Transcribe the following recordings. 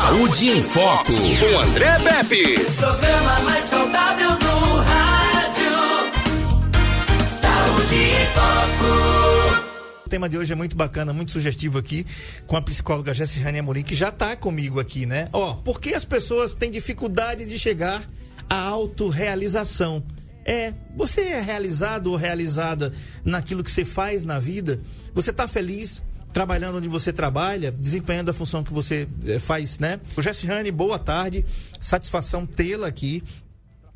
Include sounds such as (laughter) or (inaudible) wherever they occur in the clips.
Saúde em Foco, com André Pepe. Programa mais saudável do rádio. Saúde em Foco. O tema de hoje é muito bacana, muito sugestivo aqui, com a psicóloga Jessirane Amorim, que já está comigo aqui, né? Ó, por que as pessoas têm dificuldade de chegar à autorrealização? É, você é realizado ou realizada naquilo que você faz na vida? Você está feliz? Trabalhando onde você trabalha, desempenhando a função que você eh, faz, né? O Jessirane, boa tarde, satisfação tê-la aqui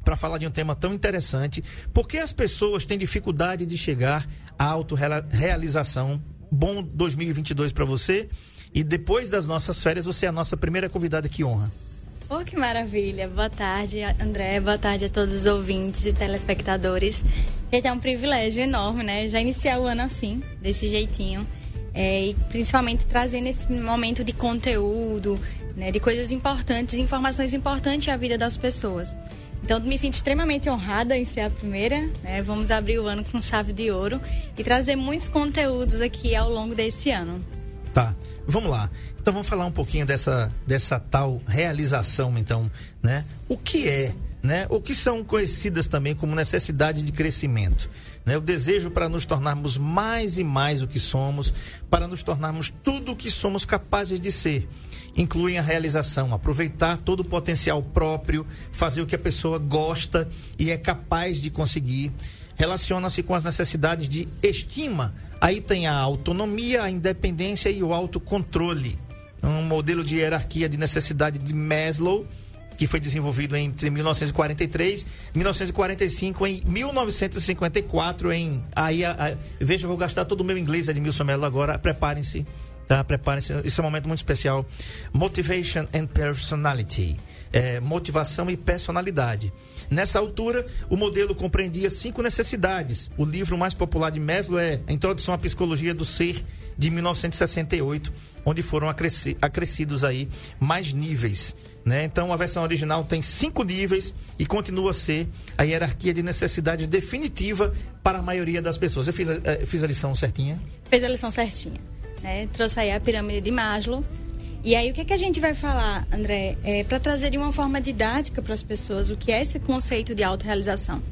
para falar de um tema tão interessante. Por que as pessoas têm dificuldade de chegar à autorrealização? Bom 2022 para você. E depois das nossas férias, você é a nossa primeira convidada que honra. Oh, que maravilha. Boa tarde, André. Boa tarde a todos os ouvintes e telespectadores. Gente, é um privilégio enorme, né? Já iniciar o ano assim, desse jeitinho. É, e principalmente trazendo esse momento de conteúdo, né, de coisas importantes, informações importantes à vida das pessoas. Então, me sinto extremamente honrada em ser a primeira. Né? Vamos abrir o ano com chave de ouro e trazer muitos conteúdos aqui ao longo desse ano. Tá, vamos lá. Então, vamos falar um pouquinho dessa, dessa tal realização, então, né? O que é, né? O que são conhecidas também como necessidade de crescimento né? o desejo para nos tornarmos mais e mais o que somos, para nos tornarmos tudo o que somos capazes de ser. Incluem a realização, aproveitar todo o potencial próprio, fazer o que a pessoa gosta e é capaz de conseguir. Relaciona-se com as necessidades de estima. Aí tem a autonomia, a independência e o autocontrole. Um modelo de hierarquia de necessidade de Maslow que foi desenvolvido entre 1943 e 1945 em 1954 em aí a, a, veja eu vou gastar todo o meu inglês Edmilson Mello agora. Preparem-se tá? Preparem-se. Isso é um momento muito especial. Motivation and personality. É, motivação e personalidade. Nessa altura, o modelo compreendia cinco necessidades. O livro mais popular de Maslow é A Introdução à Psicologia do Ser, de 1968, onde foram acrescidos aí mais níveis. Né? Então, a versão original tem cinco níveis e continua a ser a hierarquia de necessidade definitiva para a maioria das pessoas. Eu fiz, uh, fiz a lição certinha? Fez a lição certinha. Né? Trouxe aí a pirâmide de Maslow. E aí, o que, é que a gente vai falar, André? É, para trazer de uma forma didática para as pessoas o que é esse conceito de autorrealização.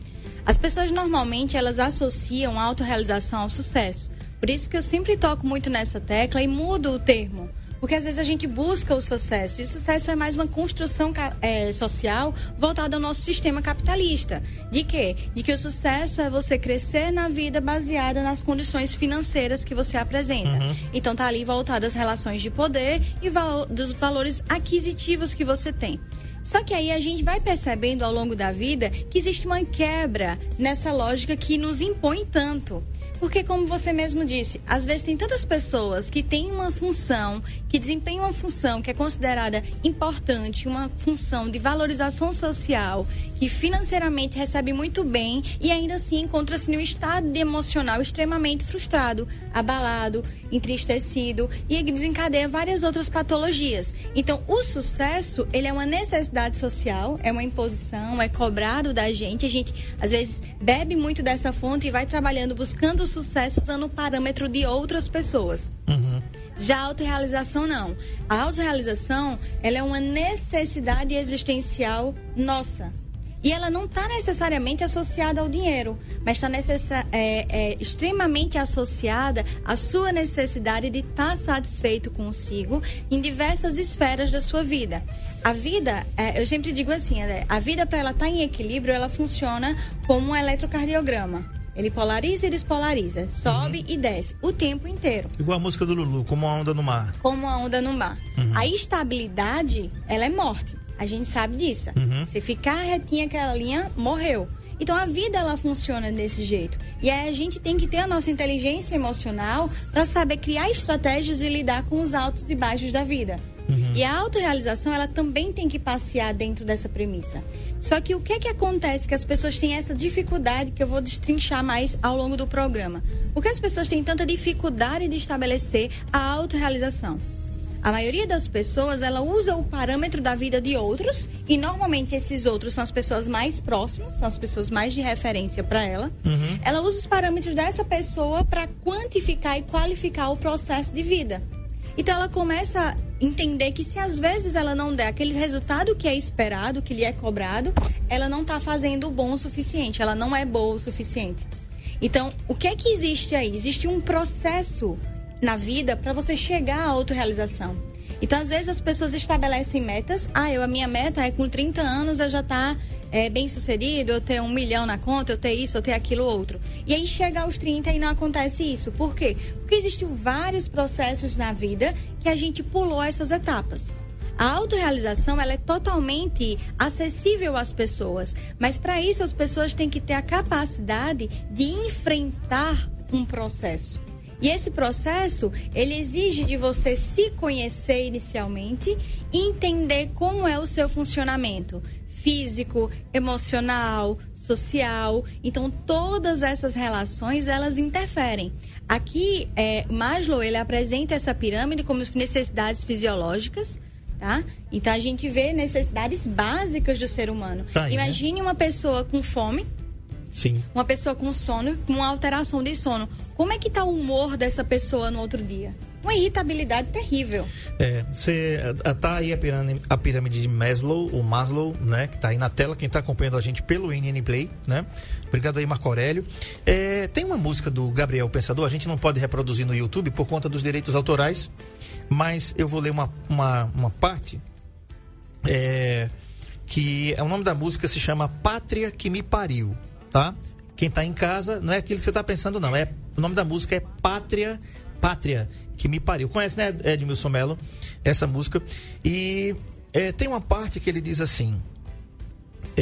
As pessoas, normalmente, elas associam a autorrealização ao sucesso. Por isso que eu sempre toco muito nessa tecla e mudo o termo porque às vezes a gente busca o sucesso. E o sucesso é mais uma construção é, social voltada ao nosso sistema capitalista. De quê? De que o sucesso é você crescer na vida baseada nas condições financeiras que você apresenta. Uhum. Então tá ali voltado às relações de poder e val dos valores aquisitivos que você tem. Só que aí a gente vai percebendo ao longo da vida que existe uma quebra nessa lógica que nos impõe tanto. Porque, como você mesmo disse, às vezes tem tantas pessoas que têm uma função, que desempenham uma função que é considerada importante, uma função de valorização social, que financeiramente recebe muito bem e ainda assim encontra-se num estado emocional extremamente frustrado, abalado, entristecido e desencadeia várias outras patologias. Então, o sucesso, ele é uma necessidade social, é uma imposição, é cobrado da gente. A gente, às vezes, bebe muito dessa fonte e vai trabalhando buscando sucesso usando o parâmetro de outras pessoas. Uhum. Já a autorrealização não. A autorrealização, ela é uma necessidade existencial nossa. E ela não está necessariamente associada ao dinheiro, mas está é, é, extremamente associada à sua necessidade de estar tá satisfeito consigo em diversas esferas da sua vida. A vida, é, eu sempre digo assim, a vida para ela estar tá em equilíbrio, ela funciona como um eletrocardiograma. Ele polariza e despolariza, sobe uhum. e desce o tempo inteiro. Igual a música do Lulu, como uma onda no mar. Como uma onda no mar. Uhum. A estabilidade, ela é morte. A gente sabe disso. Uhum. Se ficar retinha aquela linha, morreu. Então a vida ela funciona desse jeito. E aí a gente tem que ter a nossa inteligência emocional para saber criar estratégias e lidar com os altos e baixos da vida. Uhum. E a autorrealização ela também tem que passear dentro dessa premissa. Só que o que é que acontece que as pessoas têm essa dificuldade que eu vou destrinchar mais ao longo do programa? Por que as pessoas têm tanta dificuldade de estabelecer a autorrealização? A maioria das pessoas, ela usa o parâmetro da vida de outros e normalmente esses outros são as pessoas mais próximas, são as pessoas mais de referência para ela. Uhum. Ela usa os parâmetros dessa pessoa para quantificar e qualificar o processo de vida. Então ela começa a entender que se às vezes ela não der aquele resultado que é esperado, que lhe é cobrado, ela não está fazendo o bom o suficiente, ela não é boa o suficiente. Então, o que é que existe aí? Existe um processo na vida para você chegar à autorrealização. Então, às vezes as pessoas estabelecem metas. Ah, eu, a minha meta é com 30 anos eu já estar tá, é, bem sucedido, eu ter um milhão na conta, eu ter isso, eu ter aquilo outro. E aí chega aos 30 e não acontece isso. Por quê? Porque existem vários processos na vida que a gente pulou essas etapas. A autorrealização ela é totalmente acessível às pessoas, mas para isso as pessoas têm que ter a capacidade de enfrentar um processo. E esse processo, ele exige de você se conhecer inicialmente e entender como é o seu funcionamento físico, emocional, social. Então, todas essas relações, elas interferem. Aqui, é, Maslow, ele apresenta essa pirâmide como necessidades fisiológicas, tá? Então, a gente vê necessidades básicas do ser humano. Tá aí, né? Imagine né? uma pessoa com fome, Sim. Uma pessoa com sono, com uma alteração de sono. Como é que está o humor dessa pessoa no outro dia? Uma irritabilidade terrível. É, você tá aí a pirâmide, a pirâmide de Maslow, o Maslow, né, que está aí na tela, quem está acompanhando a gente pelo NN Play, né? Obrigado aí, Marco Aurélio. É, tem uma música do Gabriel Pensador, a gente não pode reproduzir no YouTube por conta dos direitos autorais, mas eu vou ler uma, uma, uma parte é, que é o nome da música se chama Pátria que me pariu tá? Quem está em casa, não é aquilo que você está pensando, não. É, o nome da música é Pátria, Pátria, que me pariu. Conhece, né, Edmilson Mello, essa música? E é, tem uma parte que ele diz assim: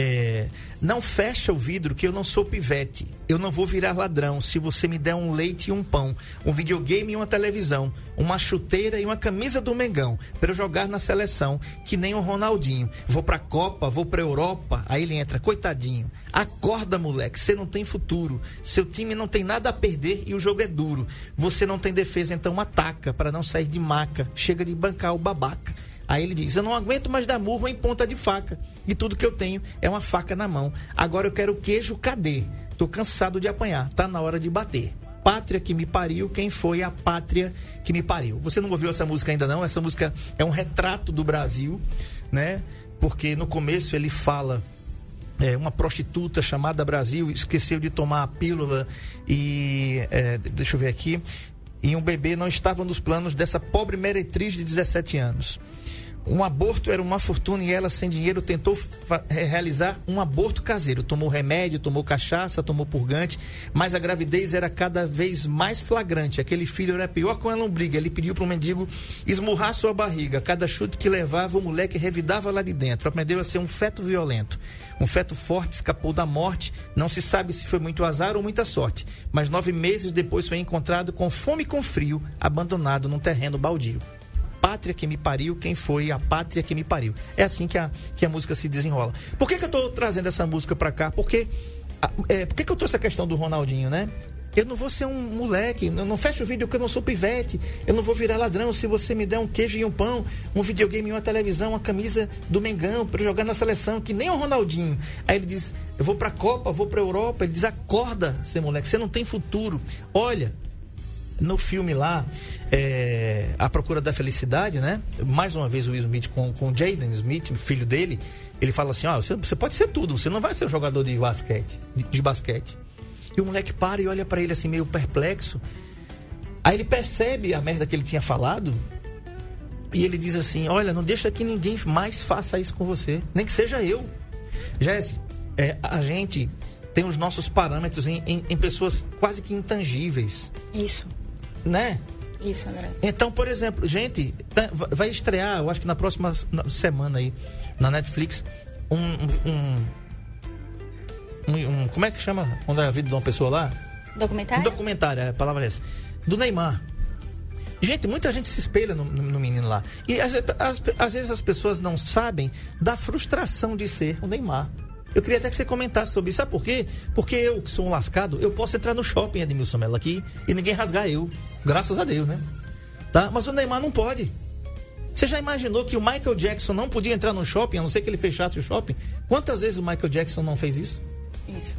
é, não fecha o vidro que eu não sou pivete. Eu não vou virar ladrão se você me der um leite e um pão, um videogame e uma televisão, uma chuteira e uma camisa do Mengão, para eu jogar na seleção, que nem o Ronaldinho. Vou pra Copa, vou pra Europa. Aí ele entra, coitadinho. Acorda, moleque, você não tem futuro. Seu time não tem nada a perder e o jogo é duro. Você não tem defesa, então ataca para não sair de maca. Chega de bancar o babaca. Aí ele diz: Eu não aguento mais dar murro em ponta de faca. E tudo que eu tenho é uma faca na mão. Agora eu quero queijo, cadê? Tô cansado de apanhar. Tá na hora de bater. Pátria que me pariu, quem foi a pátria que me pariu? Você não ouviu essa música ainda não? Essa música é um retrato do Brasil, né? Porque no começo ele fala é, uma prostituta chamada Brasil esqueceu de tomar a pílula e é, deixa eu ver aqui e um bebê não estava nos planos dessa pobre meretriz de 17 anos. Um aborto era uma fortuna e ela, sem dinheiro, tentou realizar um aborto caseiro. Tomou remédio, tomou cachaça, tomou purgante, mas a gravidez era cada vez mais flagrante. Aquele filho era pior com a lombriga. Ele pediu para o mendigo esmurrar sua barriga. Cada chute que levava, o moleque revidava lá de dentro. Aprendeu a ser um feto violento. Um feto forte escapou da morte. Não se sabe se foi muito azar ou muita sorte. Mas nove meses depois foi encontrado com fome e com frio, abandonado num terreno baldio pátria que me pariu, quem foi a pátria que me pariu. É assim que a, que a música se desenrola. Por que, que eu estou trazendo essa música para cá? Porque, é, por que, que eu trouxe a questão do Ronaldinho, né? Eu não vou ser um moleque, eu não fecho o vídeo porque eu não sou pivete, eu não vou virar ladrão se você me der um queijo e um pão, um videogame, uma televisão, uma camisa do Mengão para jogar na seleção, que nem o Ronaldinho. Aí ele diz: Eu vou pra Copa, vou pra Europa. Ele diz: Acorda, seu moleque, você não tem futuro. Olha, no filme lá, é, A Procura da Felicidade, né? Mais uma vez o Will Smith com, com Jaden Smith, filho dele, ele fala assim, ó, você, você, pode ser tudo, você não vai ser jogador de basquete, de, de basquete. E o moleque para e olha para ele assim meio perplexo. Aí ele percebe a merda que ele tinha falado e ele diz assim, olha, não deixa que ninguém mais faça isso com você, nem que seja eu. Jesse, é, a gente tem os nossos parâmetros em, em, em pessoas quase que intangíveis. Isso. Né? Isso, André. Então, por exemplo, gente, tá, vai estrear, eu acho que na próxima semana aí, na Netflix, um. um, um, um como é que chama? Quando é a vida de uma pessoa lá? Documentário? Um documentário, é, a palavra é essa. Do Neymar. Gente, muita gente se espelha no, no menino lá. E às, às, às vezes as pessoas não sabem da frustração de ser o Neymar. Eu queria até que você comentasse sobre isso. Sabe por quê? Porque eu, que sou um lascado, eu posso entrar no shopping, Edmilson Mello, aqui, e ninguém rasgar eu. Graças a Deus, né? Tá? Mas o Neymar não pode. Você já imaginou que o Michael Jackson não podia entrar no shopping, a não ser que ele fechasse o shopping? Quantas vezes o Michael Jackson não fez isso? Isso.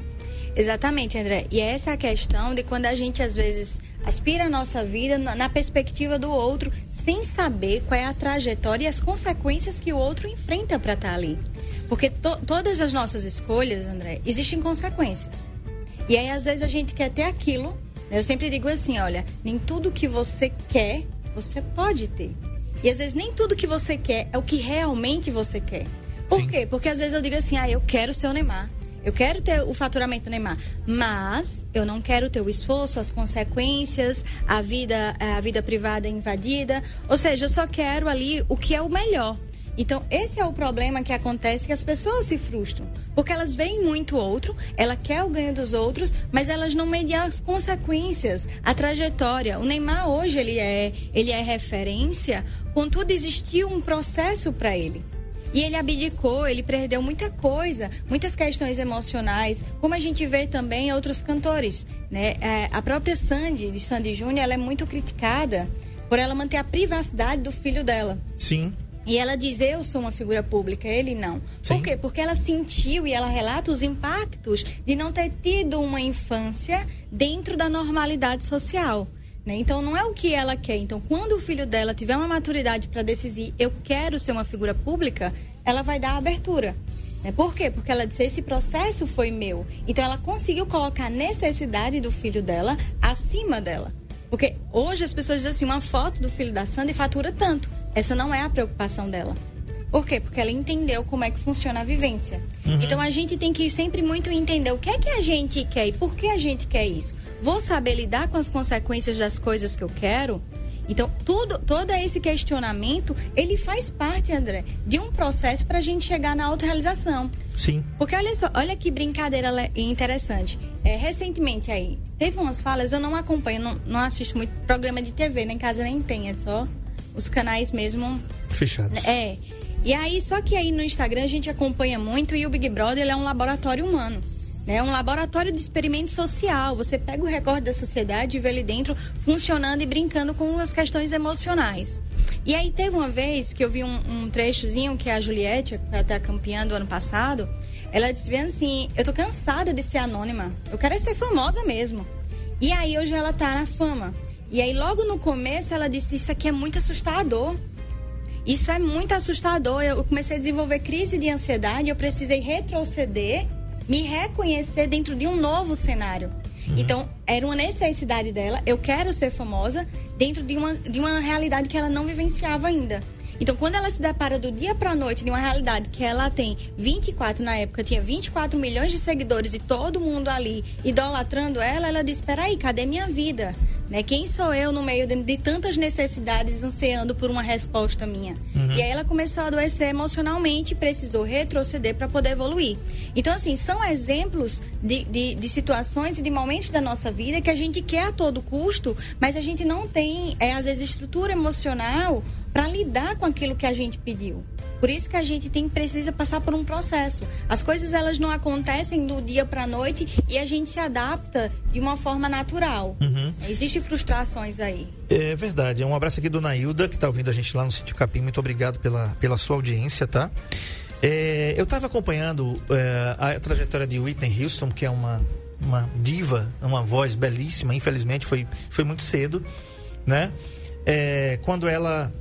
Exatamente, André. E essa é a questão de quando a gente, às vezes, aspira a nossa vida na, na perspectiva do outro, sem saber qual é a trajetória e as consequências que o outro enfrenta para estar tá ali. Porque to, todas as nossas escolhas, André, existem consequências. E aí, às vezes, a gente quer ter aquilo. Né? Eu sempre digo assim: olha, nem tudo que você quer, você pode ter. E às vezes, nem tudo que você quer é o que realmente você quer. Por Sim. quê? Porque às vezes eu digo assim: ah, eu quero ser o Neymar. Eu quero ter o faturamento do Neymar, mas eu não quero ter o esforço, as consequências, a vida, a vida privada invadida. Ou seja, eu só quero ali o que é o melhor. Então, esse é o problema que acontece que as pessoas se frustram. Porque elas veem muito outro, ela quer o ganho dos outros, mas elas não mediam as consequências, a trajetória. O Neymar hoje ele é, ele é referência, contudo existiu um processo para ele. E ele abdicou, ele perdeu muita coisa, muitas questões emocionais, como a gente vê também outros cantores. Né? É, a própria Sandy, de Sandy Júnior, ela é muito criticada por ela manter a privacidade do filho dela. Sim. E ela diz, eu sou uma figura pública, ele não. Sim. Por quê? Porque ela sentiu e ela relata os impactos de não ter tido uma infância dentro da normalidade social. Né? Então, não é o que ela quer. Então, quando o filho dela tiver uma maturidade para decidir, eu quero ser uma figura pública, ela vai dar abertura. Né? Por quê? Porque ela disse: esse processo foi meu. Então, ela conseguiu colocar a necessidade do filho dela acima dela. Porque hoje as pessoas dizem assim: uma foto do filho da Sandy fatura tanto. Essa não é a preocupação dela. Por quê? Porque ela entendeu como é que funciona a vivência. Uhum. Então a gente tem que sempre muito entender o que é que a gente quer e por que a gente quer isso vou saber lidar com as consequências das coisas que eu quero? Então, tudo, todo esse questionamento, ele faz parte, André, de um processo para a gente chegar na autorrealização. Sim. Porque olha só, olha que brincadeira interessante. É, recentemente aí, teve umas falas, eu não acompanho, não, não assisto muito programa de TV, nem em casa nem tem, é só os canais mesmo... Fechados. É. E aí, só que aí no Instagram a gente acompanha muito e o Big Brother ele é um laboratório humano. É um laboratório de experimento social. Você pega o recorde da sociedade e vê ali dentro funcionando e brincando com as questões emocionais. E aí teve uma vez que eu vi um, um trechozinho que a Juliette, até campeã do ano passado, ela disse bem assim, eu tô cansada de ser anônima. Eu quero ser famosa mesmo. E aí hoje ela tá na fama. E aí logo no começo ela disse, isso aqui é muito assustador. Isso é muito assustador. Eu comecei a desenvolver crise de ansiedade, eu precisei retroceder me reconhecer dentro de um novo cenário. Uhum. Então, era uma necessidade dela, eu quero ser famosa dentro de uma, de uma realidade que ela não vivenciava ainda. Então, quando ela se depara do dia para a noite de uma realidade que ela tem 24, na época tinha 24 milhões de seguidores e todo mundo ali idolatrando ela, ela diz: Espera aí, cadê minha vida? Né? Quem sou eu no meio de, de, tantas necessidades ansiando por uma resposta minha? Uhum. E aí ela começou a adoecer emocionalmente, precisou retroceder para poder evoluir. Então, assim, são exemplos de, de, de, situações e de momentos da nossa vida que a gente quer a todo custo, mas a gente não tem, é, às vezes, estrutura emocional para lidar com aquilo que a gente pediu. Por isso que a gente tem precisa passar por um processo. As coisas elas não acontecem do dia para a noite e a gente se adapta de uma forma natural. Uhum. Existem frustrações aí. É verdade. Um abraço aqui do Nailda, que está ouvindo a gente lá no Sítio Capim. Muito obrigado pela, pela sua audiência, tá? É, eu estava acompanhando é, a trajetória de Whitney Houston, que é uma, uma diva, uma voz belíssima. Infelizmente foi, foi muito cedo, né? É, quando ela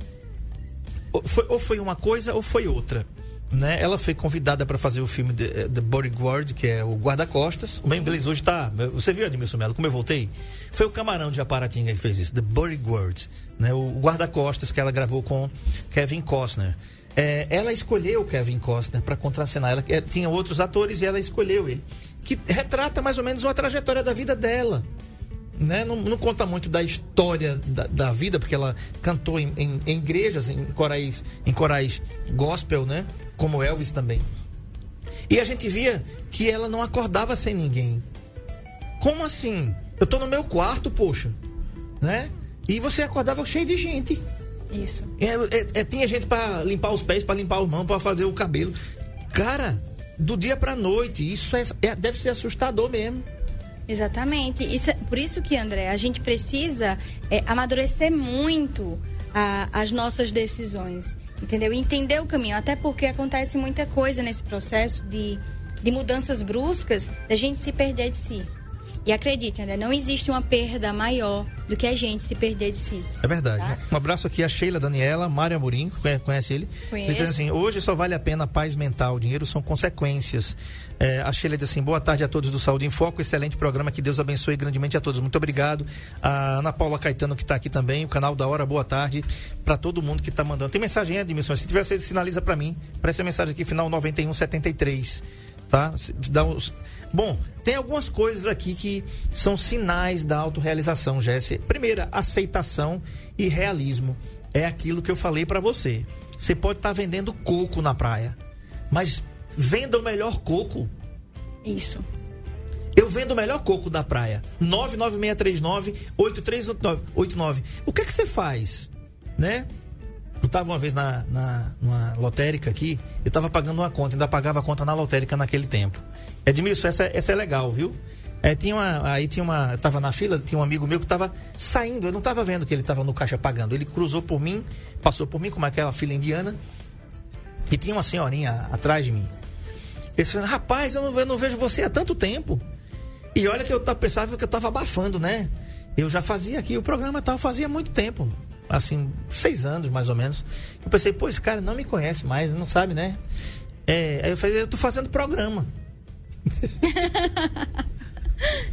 foi, ou foi uma coisa ou foi outra. Né? Ela foi convidada para fazer o filme The, The Bodyguard, que é o guarda-costas. O meu inglês hoje tá. Você viu, Admilson Melo, como eu voltei? Foi o camarão de Aparatinga que fez isso, The Bodyguard. Né? O guarda-costas que ela gravou com Kevin Costner. É, ela escolheu Kevin Costner para contracenar. Ela é, tinha outros atores e ela escolheu ele. Que retrata mais ou menos uma trajetória da vida dela né? Não, não, conta muito da história da, da vida, porque ela cantou em, em, em, igrejas, em corais, em corais gospel, né? Como Elvis também. E a gente via que ela não acordava sem ninguém. Como assim? Eu tô no meu quarto, poxa, né? E você acordava cheio de gente. Isso. É, é, é tinha gente para limpar os pés, para limpar os mãos, para fazer o cabelo. Cara, do dia para noite, isso é, é, deve ser assustador mesmo. Exatamente. Isso, é, por isso que, André, a gente precisa é, amadurecer muito a, as nossas decisões. Entendeu? Entender o caminho. Até porque acontece muita coisa nesse processo de, de mudanças bruscas, da gente se perder de si. E acredite, André, não existe uma perda maior do que a gente se perder de si. É verdade. Tá. Um abraço aqui a Sheila Daniela, Mário Amorim, conhe- conhece ele? Conheço. Ele diz assim, hoje só vale a pena a paz mental, o dinheiro são consequências. É, a Sheila diz assim, boa tarde a todos do Saúde em Foco, excelente programa, que Deus abençoe grandemente a todos. Muito obrigado. A Ana Paula Caetano que está aqui também, o canal da Hora, boa tarde para todo mundo que está mandando. Tem mensagem aí, Admissão? Se tiver, você sinaliza para mim, para essa mensagem aqui, final 9173, tá? Dá uns... Bom, tem algumas coisas aqui que são sinais da autorrealização, Jesse. Primeira, aceitação e realismo. É aquilo que eu falei para você. Você pode estar vendendo coco na praia, mas venda o melhor coco. Isso. Eu vendo o melhor coco da praia. 99639-8389. O que é que você faz? Né? Eu tava uma vez na, na numa lotérica aqui, eu tava pagando uma conta, ainda pagava a conta na lotérica naquele tempo. Edmilson, essa, essa é legal, viu? É, tinha uma, aí tinha uma, tava na fila, tinha um amigo meu que tava saindo, eu não tava vendo que ele tava no caixa pagando. Ele cruzou por mim, passou por mim, como aquela fila indiana, e tinha uma senhorinha atrás de mim. Ele falou, rapaz, eu não, eu não vejo você há tanto tempo. E olha que eu pensava que eu tava abafando, né? Eu já fazia aqui o programa tal, fazia muito tempo. Assim, seis anos mais ou menos. Eu pensei, pô, esse cara não me conhece mais, não sabe, né? É, aí eu falei, eu tô fazendo programa. (laughs)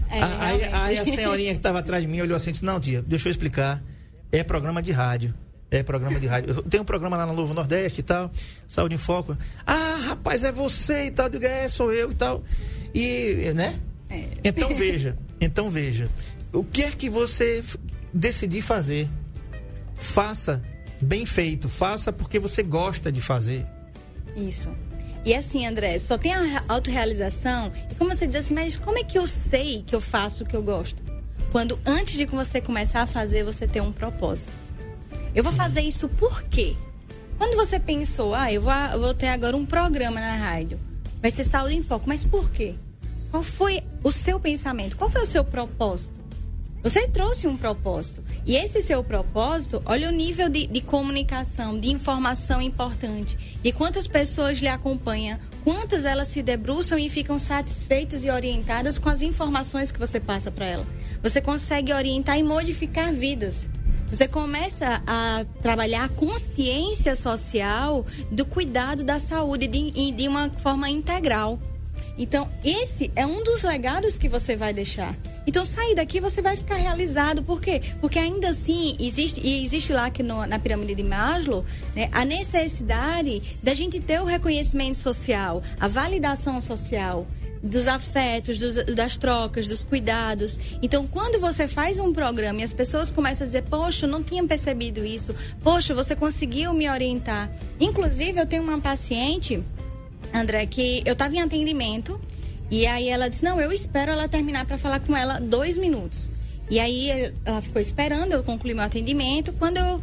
É, aí, aí a senhorinha que estava atrás de mim olhou assim e disse: Não, tia, deixa eu explicar. É programa de rádio. É programa de rádio. Eu tenho um programa lá na Novo Nordeste e tal, Saúde em Foco. Ah, rapaz, é você e tal. Eu digo, é, sou eu e tal. E, né? É. Então veja, então veja. O que é que você decidir fazer? Faça bem feito, faça porque você gosta de fazer. Isso. E assim, André, só tem a re- autorrealização. E como você diz assim, mas como é que eu sei que eu faço o que eu gosto? Quando antes de você começar a fazer, você tem um propósito. Eu vou fazer isso por quê? Quando você pensou, ah, eu vou, eu vou ter agora um programa na rádio, vai ser Saúde em Foco, mas por quê? Qual foi o seu pensamento? Qual foi o seu propósito? Você trouxe um propósito. E esse seu propósito, olha o nível de, de comunicação, de informação importante. E quantas pessoas lhe acompanham, quantas elas se debruçam e ficam satisfeitas e orientadas com as informações que você passa para ela. Você consegue orientar e modificar vidas. Você começa a trabalhar a consciência social do cuidado da saúde de, de uma forma integral. Então, esse é um dos legados que você vai deixar. Então, sair daqui você vai ficar realizado. Por quê? Porque ainda assim, existe, e existe lá que no- na pirâmide de Maslow, né, a necessidade da gente ter o reconhecimento social, a validação social dos afetos, dos- das trocas, dos cuidados. Então, quando você faz um programa e as pessoas começam a dizer, poxa, eu não tinha percebido isso, poxa, você conseguiu me orientar. Inclusive, eu tenho uma paciente André, que eu tava em atendimento e aí ela disse: Não, eu espero ela terminar para falar com ela dois minutos. E aí ela ficou esperando, eu concluí meu atendimento. Quando eu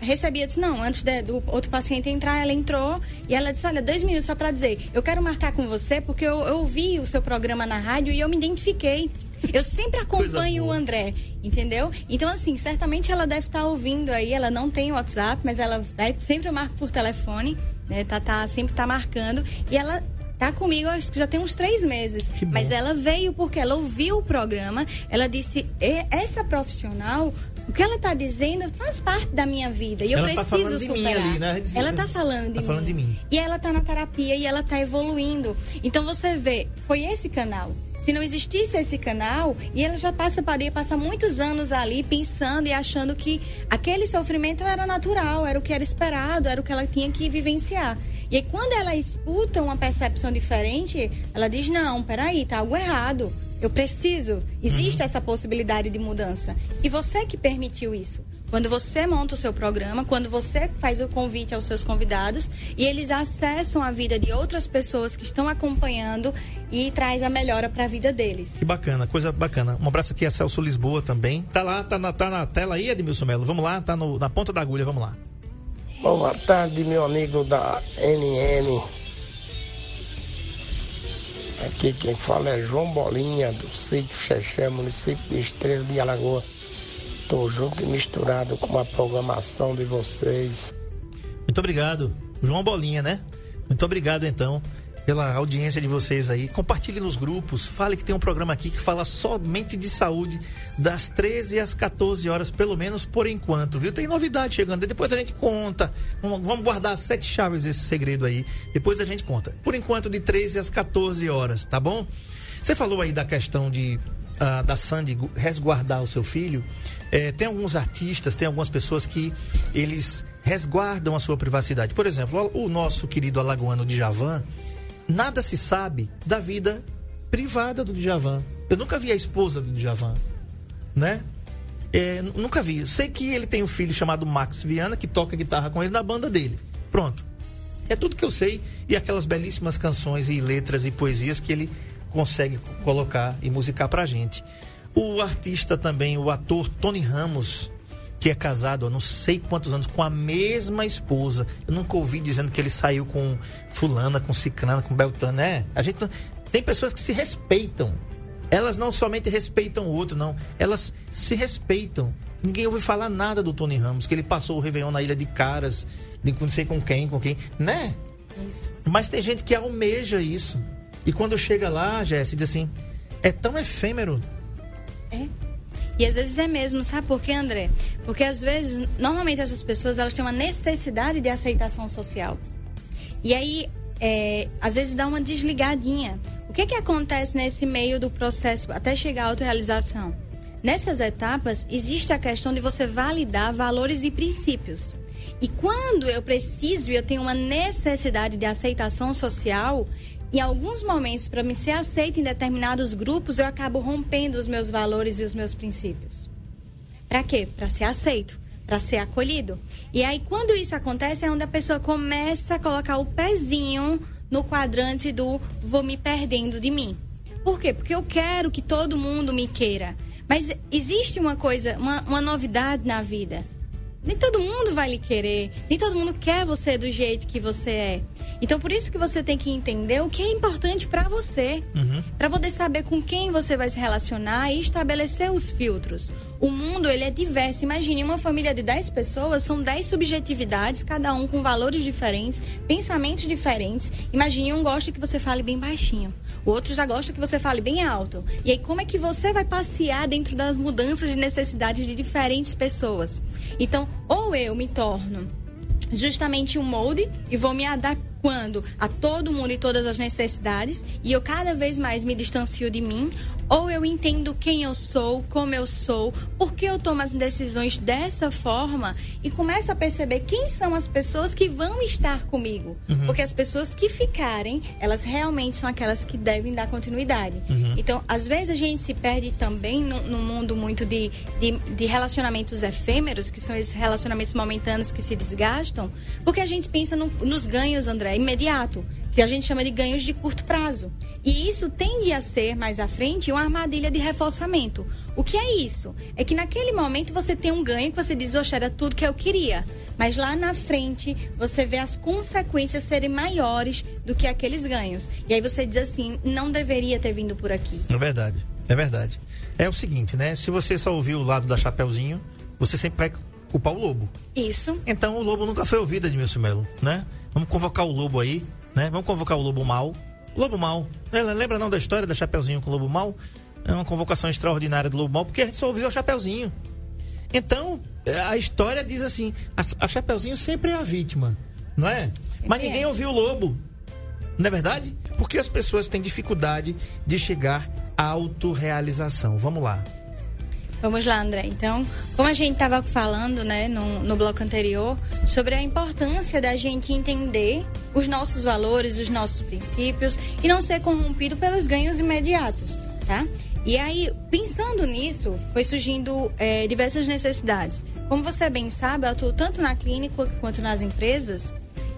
recebi, eu disse: Não, antes de- do outro paciente entrar, ela entrou e ela disse: Olha, dois minutos só para dizer, eu quero marcar com você porque eu, eu ouvi o seu programa na rádio e eu me identifiquei. Eu sempre acompanho o. André, entendeu? Então, assim, certamente ela deve estar ouvindo aí, ela não tem WhatsApp, mas ela vai sempre eu marco por telefone, né? Tá, tá, sempre tá marcando. E ela tá comigo, acho que já tem uns três meses. Mas ela veio porque ela ouviu o programa, ela disse, "E- essa profissional. O que ela tá dizendo faz parte da minha vida e eu Ela tá preciso mim superar. ali, né? Ela tá falando de Tá mim. falando de mim. E ela tá na terapia e ela tá evoluindo. Então você vê, foi esse canal. Se não existisse esse canal, e ela já passa, poderia passar muitos anos ali pensando e achando que aquele sofrimento era natural, era o que era esperado, era o que ela tinha que vivenciar. E aí, quando ela escuta uma percepção diferente, ela diz: Não, peraí, tá algo errado. Eu preciso. Existe essa possibilidade de mudança. E você que permitiu isso. Quando você monta o seu programa, quando você faz o convite aos seus convidados e eles acessam a vida de outras pessoas que estão acompanhando e traz a melhora para a vida deles. Que bacana, coisa bacana. Um abraço aqui a Celso Lisboa também. Tá lá, tá na, tá na tela aí, Edmilson Melo. Vamos lá, tá no- na ponta da agulha, vamos lá. Boa tarde, meu amigo da NN. Aqui quem fala é João Bolinha, do sítio Xexé, município de Estrela de Alagoa. Tô junto e misturado com a programação de vocês. Muito obrigado. João Bolinha, né? Muito obrigado, então. Pela audiência de vocês aí. Compartilhe nos grupos. Fale que tem um programa aqui que fala somente de saúde das 13 às 14 horas, pelo menos por enquanto, viu? Tem novidade chegando. Depois a gente conta. Vamos guardar as sete chaves desse segredo aí. Depois a gente conta. Por enquanto, de 13 às 14 horas, tá bom? Você falou aí da questão de ah, da Sandy gu- resguardar o seu filho. É, tem alguns artistas, tem algumas pessoas que eles resguardam a sua privacidade. Por exemplo, o nosso querido alagoano Djavan, nada se sabe da vida privada do Djavan. Eu nunca vi a esposa do Djavan, né? É, nunca vi. Sei que ele tem um filho chamado Max Viana que toca guitarra com ele na banda dele. Pronto. É tudo que eu sei e aquelas belíssimas canções e letras e poesias que ele consegue colocar e musicar pra gente. O artista também, o ator Tony Ramos, que é casado há não sei quantos anos com a mesma esposa. Eu nunca ouvi dizendo que ele saiu com fulana, com ciclana, com beltrana, né? A gente tem pessoas que se respeitam. Elas não somente respeitam o outro, não. Elas se respeitam. Ninguém ouve falar nada do Tony Ramos, que ele passou o Réveillon na Ilha de Caras, de não sei com quem, com quem, né? Isso. Mas tem gente que almeja isso. E quando chega lá, Jéssica, diz assim: é tão efêmero. É. E às vezes é mesmo, sabe por quê, André? Porque às vezes, normalmente essas pessoas, elas têm uma necessidade de aceitação social. E aí, é, às vezes dá uma desligadinha. O que que acontece nesse meio do processo até chegar à autorrealização? Nessas etapas, existe a questão de você validar valores e princípios. E quando eu preciso e eu tenho uma necessidade de aceitação social, em alguns momentos, para me ser aceita em determinados grupos, eu acabo rompendo os meus valores e os meus princípios. Para quê? Para ser aceito, para ser acolhido. E aí, quando isso acontece, é onde a pessoa começa a colocar o pezinho no quadrante do vou me perdendo de mim. Por quê? Porque eu quero que todo mundo me queira. Mas existe uma coisa, uma, uma novidade na vida. Nem todo mundo vai lhe querer, nem todo mundo quer você do jeito que você é. Então por isso que você tem que entender o que é importante para você, para poder saber com quem você vai se relacionar e estabelecer os filtros. O mundo ele é diverso. Imagine uma família de 10 pessoas, são 10 subjetividades, cada um com valores diferentes, pensamentos diferentes. Imagine um gosta que você fale bem baixinho. O outro já gosta que você fale bem alto. E aí, como é que você vai passear dentro das mudanças de necessidade de diferentes pessoas? Então, ou eu me torno justamente um molde e vou me adequando a todo mundo e todas as necessidades e eu cada vez mais me distancio de mim ou eu entendo quem eu sou, como eu sou, por que eu tomo as decisões dessa forma e começo a perceber quem são as pessoas que vão estar comigo. Porque as pessoas que ficarem, elas realmente são aquelas que devem dar continuidade. Então, às vezes a gente se perde também num, num mundo muito de, de, de relacionamentos efêmeros, que são esses relacionamentos momentâneos que se desgastam, porque a gente pensa no- nos ganhos, André, imediato, que a gente chama de ganhos de curto prazo. E isso tende a ser, mais à frente, uma armadilha de reforçamento. O que é isso? É que naquele momento você tem um ganho que você diz, oxe, era tudo que eu queria. Mas lá na frente, você vê as consequências serem maiores do que aqueles ganhos. E aí você diz assim, não deveria ter vindo por aqui. É verdade, é verdade. É o seguinte, né? Se você só ouviu o lado da Chapeuzinho, você sempre vai culpar o lobo. Isso. Então o lobo nunca foi ouvido, Edmilson Melo, né? Vamos convocar o lobo aí, né? Vamos convocar o lobo mal. Lobo mal. É, Lembra não da história da Chapeuzinho com o lobo mal? É uma convocação extraordinária do lobo mal, porque a gente só ouviu a Chapeuzinho. Então, é, a história diz assim: a, a Chapeuzinho sempre é a vítima, não é? Mas É. ninguém ouviu o lobo. Não é verdade? Porque as pessoas têm dificuldade de chegar à autorrealização. Vamos lá. Vamos lá, André. Então, como a gente estava falando, né, no, no bloco anterior, sobre a importância da gente entender os nossos valores, os nossos princípios e não ser corrompido pelos ganhos imediatos, tá? E aí, pensando nisso, foi surgindo eh, diversas necessidades. Como você bem sabe, eu atuo tanto na clínica quanto nas empresas.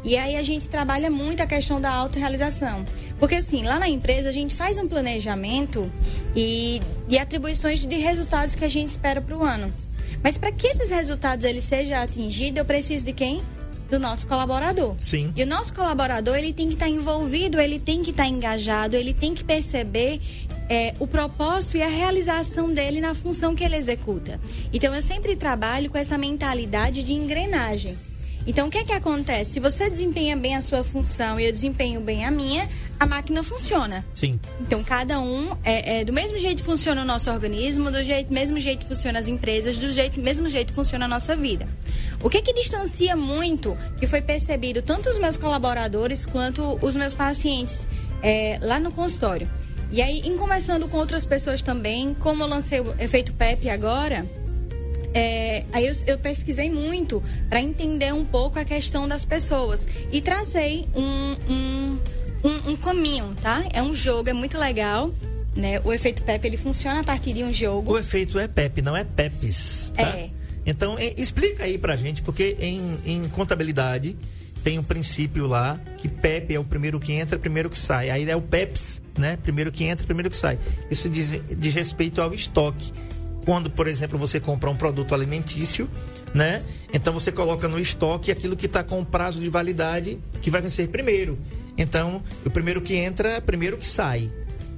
E aí a gente trabalha muito a questão da autorrealização. Porque assim, lá na empresa a gente faz um planejamento e de atribuições de resultados que a gente espera para o ano. Mas para que esses resultados eles sejam atingidos, eu preciso de quem? Do nosso colaborador. Sim. E o nosso colaborador, ele tem que estar envolvido, ele tem que estar engajado, ele tem que perceber é, o propósito e a realização dele na função que ele executa. Então, eu sempre trabalho com essa mentalidade de engrenagem. Então, o que é que acontece? Se você desempenha bem a sua função e eu desempenho bem a minha, a máquina funciona. Sim. Então, cada um, é, é, do mesmo jeito funciona o nosso organismo, do jeito, mesmo jeito funciona as empresas, do jeito, mesmo jeito funciona a nossa vida. O que que distancia muito, que foi percebido tanto os meus colaboradores quanto os meus pacientes é, lá no consultório? E aí, em conversando com outras pessoas também, como eu lancei o efeito PEP agora, é, aí eu, eu, pesquisei muito para entender um pouco a questão das pessoas e tracei um, um, um, um, caminho, tá? É um jogo, é muito legal. Né? O efeito PEP ele funciona a partir de um jogo. O efeito é PEP, não é PEPs. Tá? É. Então, é, explica aí pra gente, porque em, em contabilidade tem um princípio lá que PEP é o primeiro que entra, primeiro que sai. Aí é o PEPS, né? Primeiro que entra, primeiro que sai. Isso diz, diz respeito ao estoque quando, por exemplo, você compra um produto alimentício, né? Então você coloca no estoque aquilo que está com prazo de validade que vai vencer primeiro. Então, o primeiro que entra, primeiro que sai.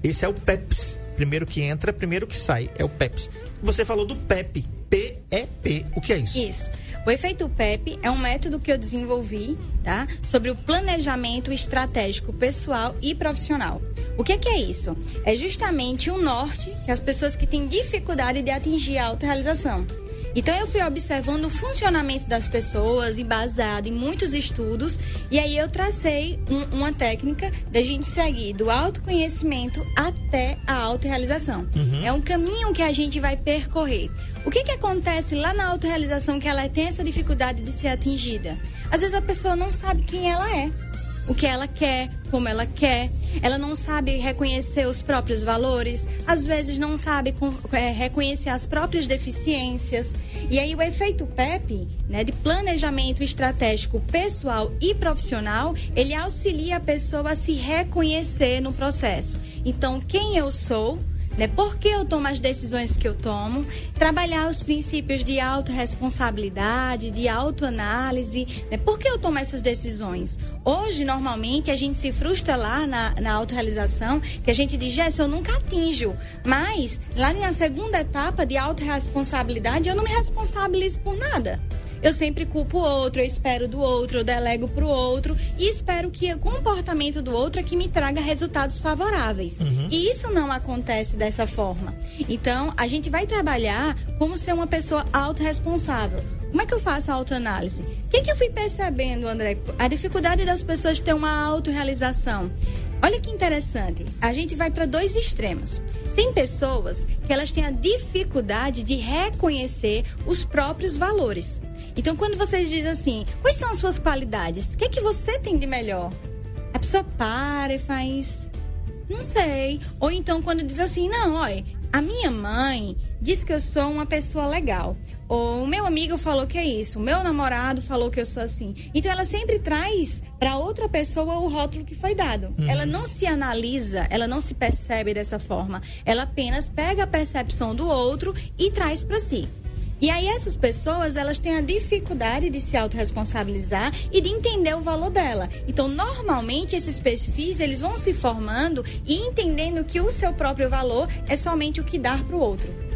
Esse é o PEPS. Primeiro que entra, primeiro que sai. É o PEPS. Você falou do PEP. P-E-P. O que é isso? Isso. O efeito PEP é um método que eu desenvolvi, tá? Sobre o planejamento estratégico pessoal e profissional. O que, que é isso? É justamente o norte que as pessoas que têm dificuldade de atingir a autorrealização. Então eu fui observando o funcionamento das pessoas e baseado em muitos estudos e aí eu tracei um, uma técnica da gente seguir do autoconhecimento até a autorrealização. Uhum. É um caminho que a gente vai percorrer. O que que acontece lá na autorrealização que ela tem essa dificuldade de ser atingida? Às vezes a pessoa não sabe quem ela é o que ela quer, como ela quer. Ela não sabe reconhecer os próprios valores, às vezes não sabe é, reconhecer as próprias deficiências. E aí o efeito PEP, né, de planejamento estratégico pessoal e profissional, ele auxilia a pessoa a se reconhecer no processo. Então, quem eu sou, né? Por que eu tomo as decisões que eu tomo? Trabalhar os princípios de autorresponsabilidade, de autoanálise, né? Por que eu tomo essas decisões? Hoje, normalmente, a gente se frustra lá na, na autorrealização, que a gente diz, Jess, eu nunca atinjo. Mas, lá na segunda etapa de autorresponsabilidade, eu não me responsabilizo por nada. Eu sempre culpo o outro, eu espero do outro, eu delego pro outro e espero que o comportamento do outro é que me traga resultados favoráveis. Uhum. E isso não acontece dessa forma. Então, a gente vai trabalhar como ser uma pessoa autorresponsável. Como é que eu faço a autoanálise? O que, que eu fui percebendo, André? A dificuldade das pessoas ter uma autorrealização. Olha que interessante. A gente vai para dois extremos. Tem pessoas que elas têm a dificuldade de reconhecer os próprios valores. Então, quando vocês dizem assim, quais são as suas qualidades? O que é que você tem de melhor? A pessoa para e faz, não sei. Ou então, quando diz assim, não, olha, a minha mãe diz que eu sou uma pessoa legal. Ou o meu amigo falou que é isso, o meu namorado falou que eu sou assim. Então ela sempre traz para outra pessoa o rótulo que foi dado. Uhum. Ela não se analisa, ela não se percebe dessa forma. Ela apenas pega a percepção do outro e traz para si. E aí essas pessoas, elas têm a dificuldade de se autorresponsabilizar e de entender o valor dela. Então, normalmente esses perfis, eles vão se formando e entendendo que o seu próprio valor é somente o que dar para o outro.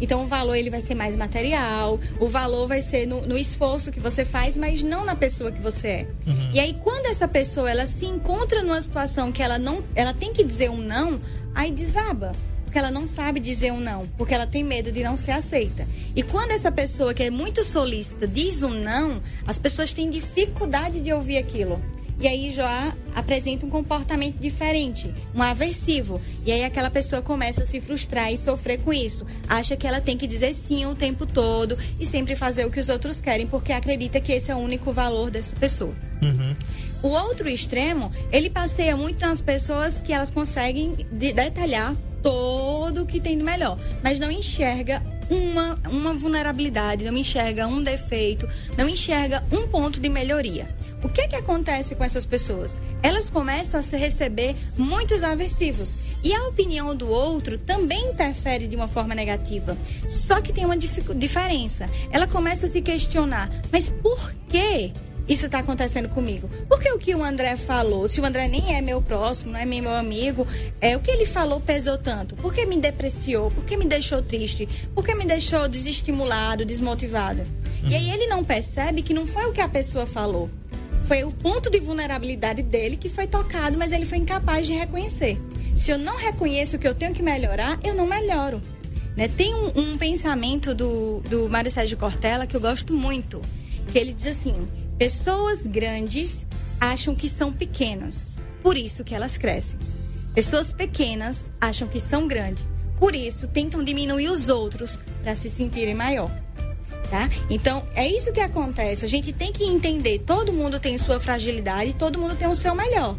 Então o valor ele vai ser mais material, o valor vai ser no, no, esforço que você faz, mas não na pessoa que você é. Uhum. E aí quando essa pessoa ela se encontra numa situação que ela não, ela tem que dizer um não, aí desaba porque ela não sabe dizer um não, porque ela tem medo de não ser aceita. E quando essa pessoa que é muito solícita diz um não, as pessoas têm dificuldade de ouvir aquilo. E aí já apresenta um comportamento diferente, um aversivo. E aí aquela pessoa começa a se frustrar e sofrer com isso. Acha que ela tem que dizer sim o tempo todo e sempre fazer o que os outros querem, porque acredita que esse é o único valor dessa pessoa. Uhum. O outro extremo, ele passeia muito nas pessoas que elas conseguem de detalhar todo o que tem de melhor, mas não enxerga uma, uma vulnerabilidade, não enxerga um defeito, não enxerga um ponto de melhoria. O que que acontece com essas pessoas? Elas começam a se receber muitos aversivos. E a opinião do outro também interfere de uma forma negativa. Só que tem uma diferença. Ela começa a se questionar: mas por que isso está acontecendo comigo. Porque o que o André falou, se o André nem é meu próximo, não é meu amigo, é o que ele falou pesou tanto. Por que me depreciou? Por que me deixou triste? Por que me deixou desestimulado, desmotivado? E aí ele não percebe que não foi o que a pessoa falou. Foi o ponto de vulnerabilidade dele que foi tocado, mas ele foi incapaz de reconhecer. Se eu não reconheço o que eu tenho que melhorar, eu não melhoro. Né? Tem um, um pensamento do, do Mário Sérgio Cortella que eu gosto muito, que ele diz assim: pessoas grandes acham que são pequenas, por isso que elas crescem. Pessoas pequenas acham que são grandes, por isso tentam diminuir os outros para se sentirem maior. Tá? Então, é isso que acontece. A gente tem que entender, todo mundo tem sua fragilidade, todo mundo tem o seu melhor.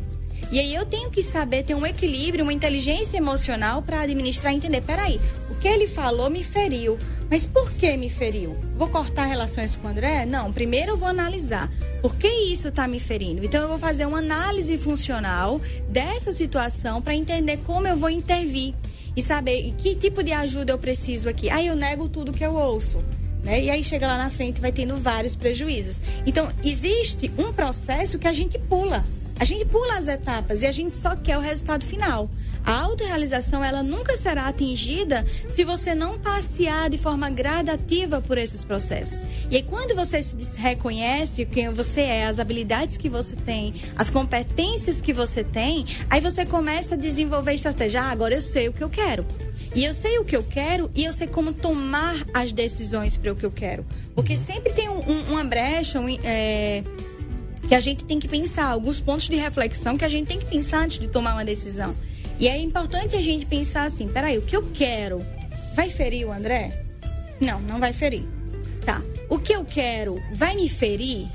E aí eu tenho que saber ter um equilíbrio, uma inteligência emocional para administrar e entender, peraí, o que ele falou me feriu. Mas por que me feriu? Vou cortar relações com o André? Não, primeiro eu vou analisar. Por que isso está me ferindo? Então eu vou fazer uma análise funcional dessa situação para entender como eu vou intervir e saber que tipo de ajuda eu preciso aqui. Aí eu nego tudo que eu ouço. Né? E aí chega lá na frente vai tendo vários prejuízos. Então, existe um processo que a gente pula. A gente pula as etapas e a gente só quer o resultado final. A autorrealização ela nunca será atingida se você não passear de forma gradativa por esses processos. E aí, quando você se reconhece quem você é, as habilidades que você tem, as competências que você tem, aí você começa a desenvolver estratégia. Ah, agora eu sei o que eu quero. E eu sei o que eu quero e eu sei como tomar as decisões para o que eu quero. Porque uhum. sempre tem um, um, uma brecha, um, é, que a gente tem que pensar, alguns pontos de reflexão que a gente tem que pensar antes de tomar uma decisão. E é importante a gente pensar assim: peraí, o que eu quero vai ferir o André? Não, não vai ferir. Tá. O que eu quero vai me ferir?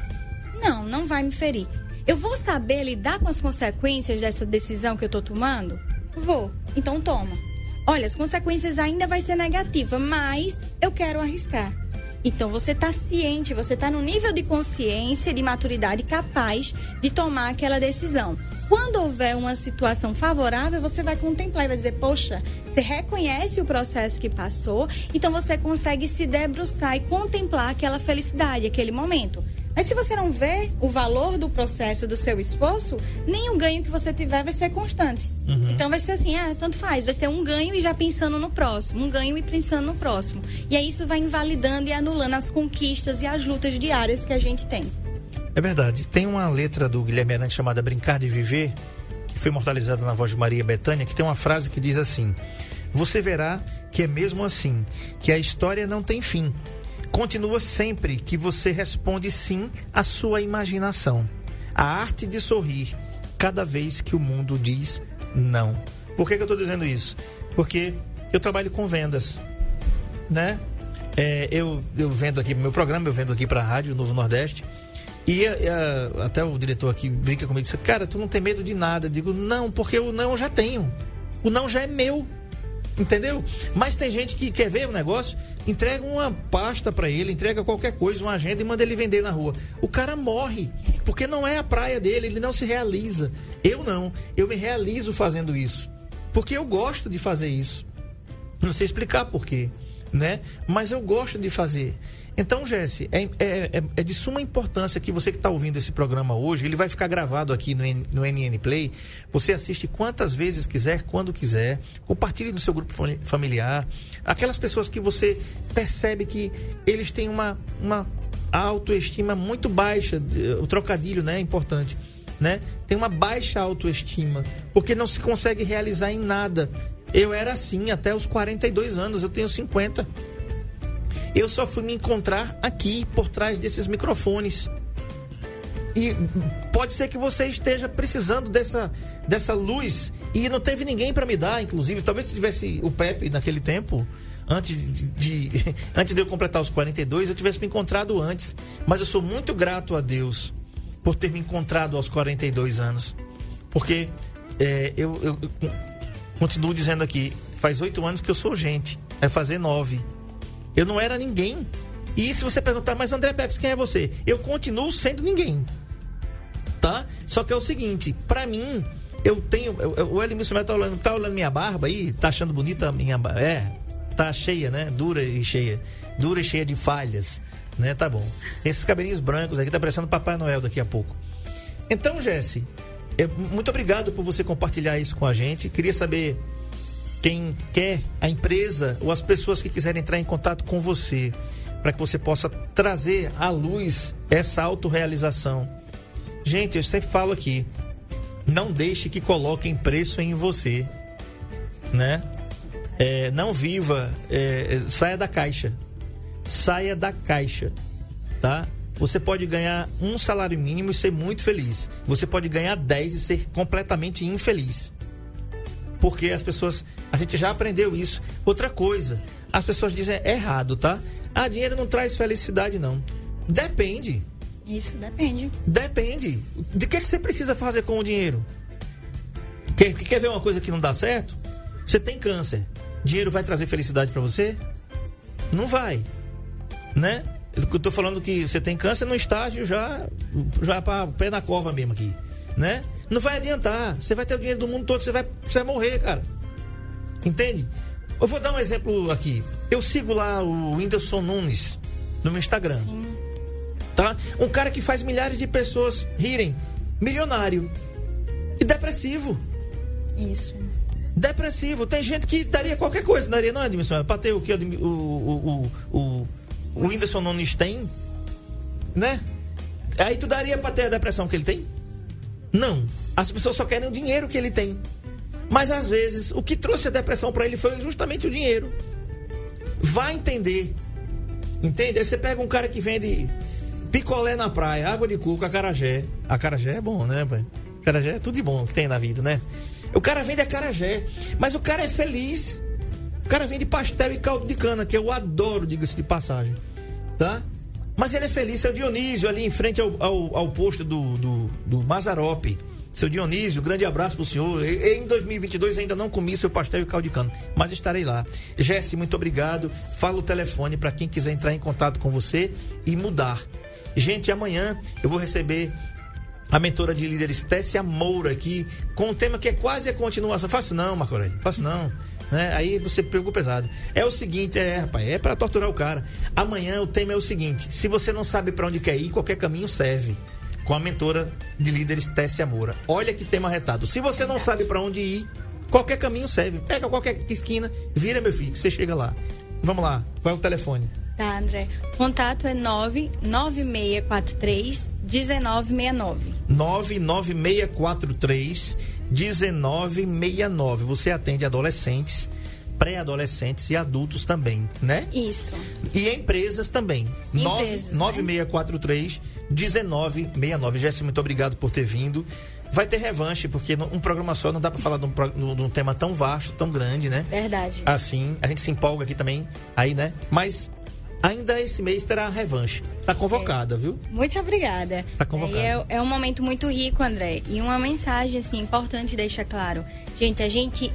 Não, não vai me ferir. Eu vou saber lidar com as consequências dessa decisão que eu tô tomando? Vou. Então toma. Olha, as consequências ainda vai ser negativa, mas eu quero arriscar. Então você está ciente, você está no nível de consciência, de maturidade capaz de tomar aquela decisão. Quando houver uma situação favorável, você vai contemplar e vai dizer: Poxa, você reconhece o processo que passou, então você consegue se debruçar e contemplar aquela felicidade, aquele momento. Mas se você não vê o valor do processo, do seu esforço, nem o ganho que você tiver vai ser constante. Uhum. Então vai ser assim, ah, tanto faz, vai ser um ganho e já pensando no próximo, um ganho e pensando no próximo. E aí isso vai invalidando e anulando as conquistas e as lutas diárias que a gente tem. É verdade. Tem uma letra do Guilherme Arantes chamada Brincar de Viver, que foi imortalizada na voz de Maria Bethânia, que tem uma frase que diz assim: Você verá que é mesmo assim, que a história não tem fim. Continua sempre que você responde sim à sua imaginação. A arte de sorrir cada vez que o mundo diz não. Por que, que eu estou dizendo isso? Porque eu trabalho com vendas, né? É, eu, eu vendo aqui meu programa, eu vendo aqui para a Rádio Novo Nordeste. E a, a, até o diretor aqui brinca comigo e diz: Cara, tu não tem medo de nada. Eu digo: Não, porque o não eu já tenho. O não já é meu. Entendeu? Mas tem gente que quer ver o negócio, entrega uma pasta para ele, entrega qualquer coisa, uma agenda e manda ele vender na rua. O cara morre, porque não é a praia dele, ele não se realiza. Eu não, eu me realizo fazendo isso. Porque eu gosto de fazer isso. Não sei explicar por quê, né? Mas eu gosto de fazer. Então, Jesse, é, é, é, é, de suma importância que você que está ouvindo esse programa hoje, ele vai ficar gravado aqui no, no NN Play. Você assiste quantas vezes quiser, quando quiser. Compartilhe no seu grupo familiar. Aquelas pessoas que você percebe que eles têm uma, uma autoestima muito baixa. O trocadilho né, é importante. Né? Tem uma baixa autoestima, porque não se consegue realizar em nada. Eu era assim até os 42 anos, eu tenho 50. Eu só fui me encontrar aqui, por trás desses microfones. E pode ser que você esteja precisando dessa, dessa luz e não teve ninguém para me dar, inclusive. Talvez se tivesse o Pepe naquele tempo, antes de, de, (laughs) antes de eu completar os 42, eu tivesse me encontrado antes. Mas eu sou muito grato a Deus por ter me encontrado aos 42 anos. Porque é, eu, eu, eu continuo dizendo aqui, faz oito anos que eu sou gente. Vai fazer nove. Eu não era ninguém. E se você perguntar, mas André Pepes, quem é você? Eu continuo sendo ninguém. Tá? Só que é o seguinte, para mim, eu tenho. Eu, o Elimilson tá olhando, tá olhando minha barba aí, tá achando bonita a minha barba. É, tá cheia, né? Dura e cheia. Dura e cheia de falhas. Né? Tá bom. Esses cabelinhos brancos aqui tá parecendo Papai Noel daqui a pouco. Então, Jesse, muito obrigado por você compartilhar isso com a gente. Queria saber quem quer, a empresa ou as pessoas que quiserem entrar em contato com você para que você possa trazer à luz essa autorrealização. Gente, eu sempre falo aqui, não deixe que coloquem preço em você, né? É, não viva, é, saia da caixa, saia da caixa, tá? Você pode ganhar um salário mínimo e ser muito feliz. Você pode ganhar 10 e ser completamente infeliz. Porque as pessoas, a gente já aprendeu isso. Outra coisa, as pessoas dizem é errado, tá? Ah, dinheiro não traz felicidade, não. Depende. Isso depende. Depende. De que, que você precisa fazer com o dinheiro? Quer, quer ver uma coisa que não dá certo? Você tem câncer. Dinheiro vai trazer felicidade para você? Não vai. Né? Eu tô falando que você tem câncer no estágio já, já para pé na cova mesmo aqui, né? Não vai adiantar. Você vai ter o dinheiro do mundo todo, você vai, você vai morrer, cara. Entende? Eu vou dar um exemplo aqui. Eu sigo lá o Whindersson Nunes no meu Instagram. Sim. Tá? Um cara que faz milhares de pessoas rirem. Milionário. E depressivo. Isso. Depressivo. Tem gente que daria qualquer coisa, daria, não é, Admissão? Pra ter o que o, o, o, o o Whindersson Nunes tem, né? Aí tu daria pra ter a depressão que ele tem? Não. As pessoas só querem o dinheiro que ele tem. Mas às vezes o que trouxe a depressão para ele foi justamente o dinheiro. Vai entender. Entende? Aí você pega um cara que vende picolé na praia, água de coco, acarajé. Acarajé é bom, né, pai? Acarajé é tudo de bom que tem na vida, né? O cara vende acarajé, mas o cara é feliz. O cara vende pastel e caldo de cana, que eu adoro, diga-se de passagem. Tá? Mas ele é feliz, seu Dionísio, ali em frente ao, ao, ao posto do, do, do Mazarope. Seu Dionísio, grande abraço pro senhor. Em 2022 ainda não comi seu pastel e caldo de cana, mas estarei lá. Jesse, muito obrigado. Fala o telefone para quem quiser entrar em contato com você e mudar. Gente, amanhã eu vou receber a mentora de líderes Tessia Moura aqui com um tema que é quase a continuação. Faço não, Marco Aurélio, faço não né? Aí você pegou pesado. É o seguinte, é, rapaz, é para torturar o cara. Amanhã o tema é o seguinte: se você não sabe para onde quer ir, qualquer caminho serve. Com a mentora de líderes Tessia Moura. Olha que tema retado. Se você não sabe para onde ir, qualquer caminho serve. Pega qualquer esquina, vira meu filho, que você chega lá. Vamos lá, qual é o telefone? Tá, André. Contato é 99643 1969. 99643 1969. Você atende adolescentes, pré-adolescentes e adultos também, né? Isso. E empresas também. Empresas, 9643 1969. Jéssica, muito obrigado por ter vindo. Vai ter revanche, porque um programa só não dá para falar de um, de um, tema tão vasto, tão grande, né? Verdade. Assim, a gente se empolga aqui também, aí, né? Mas Ainda esse mês terá a revanche. Tá convocada, é. viu? Muito obrigada. Tá convocada. É, é, um momento muito rico, André. E uma mensagem, assim, importante deixar claro. Gente, a gente,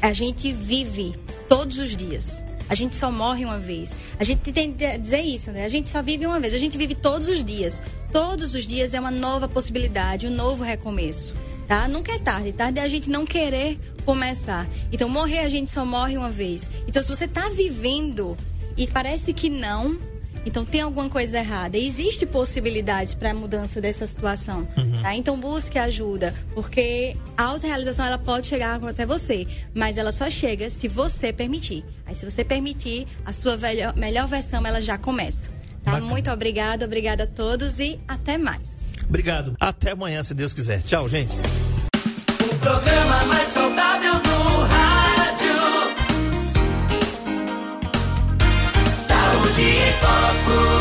a gente vive todos os dias. A gente só morre uma vez. A gente tem que dizer isso, né? A gente só vive uma vez. A gente vive todos os dias. Todos os dias é uma nova possibilidade, um novo recomeço. Tá? Nunca é tarde. Tarde é a gente não querer começar. Então, morrer a gente só morre uma vez. Então, se você está vivendo e parece que não, então tem alguma coisa errada. Existe possibilidade para mudança dessa situação, uhum. tá? Então busque ajuda, porque a autorrealização ela pode chegar até você, mas ela só chega se você permitir. Aí se você permitir, a sua velha, melhor versão ela já começa. Tá? Muito obrigada, obrigada a todos e até mais. Obrigado. Até amanhã, se Deus quiser. Tchau, gente. papaku